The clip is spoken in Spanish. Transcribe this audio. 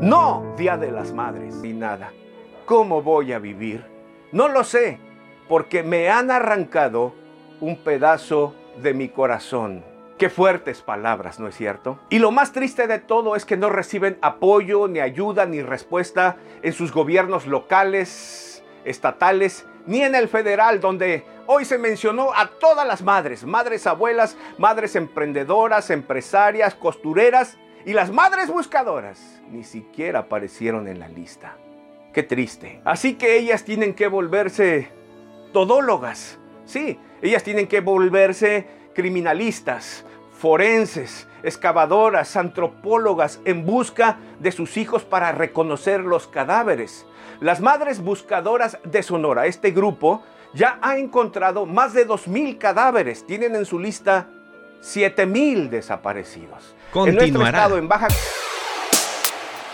No, Día de las Madres, ni nada. ¿Cómo voy a vivir? No lo sé, porque me han arrancado un pedazo de mi corazón. Qué fuertes palabras, ¿no es cierto? Y lo más triste de todo es que no reciben apoyo, ni ayuda, ni respuesta en sus gobiernos locales, estatales, ni en el federal, donde hoy se mencionó a todas las madres, madres abuelas, madres emprendedoras, empresarias, costureras y las madres buscadoras. Ni siquiera aparecieron en la lista. Qué triste. Así que ellas tienen que volverse todólogas. Sí, ellas tienen que volverse criminalistas, forenses, excavadoras, antropólogas en busca de sus hijos para reconocer los cadáveres. Las Madres Buscadoras de Sonora, este grupo, ya ha encontrado más de 2.000 cadáveres. Tienen en su lista 7.000 desaparecidos. Continuará. En nuestro estado, en Baja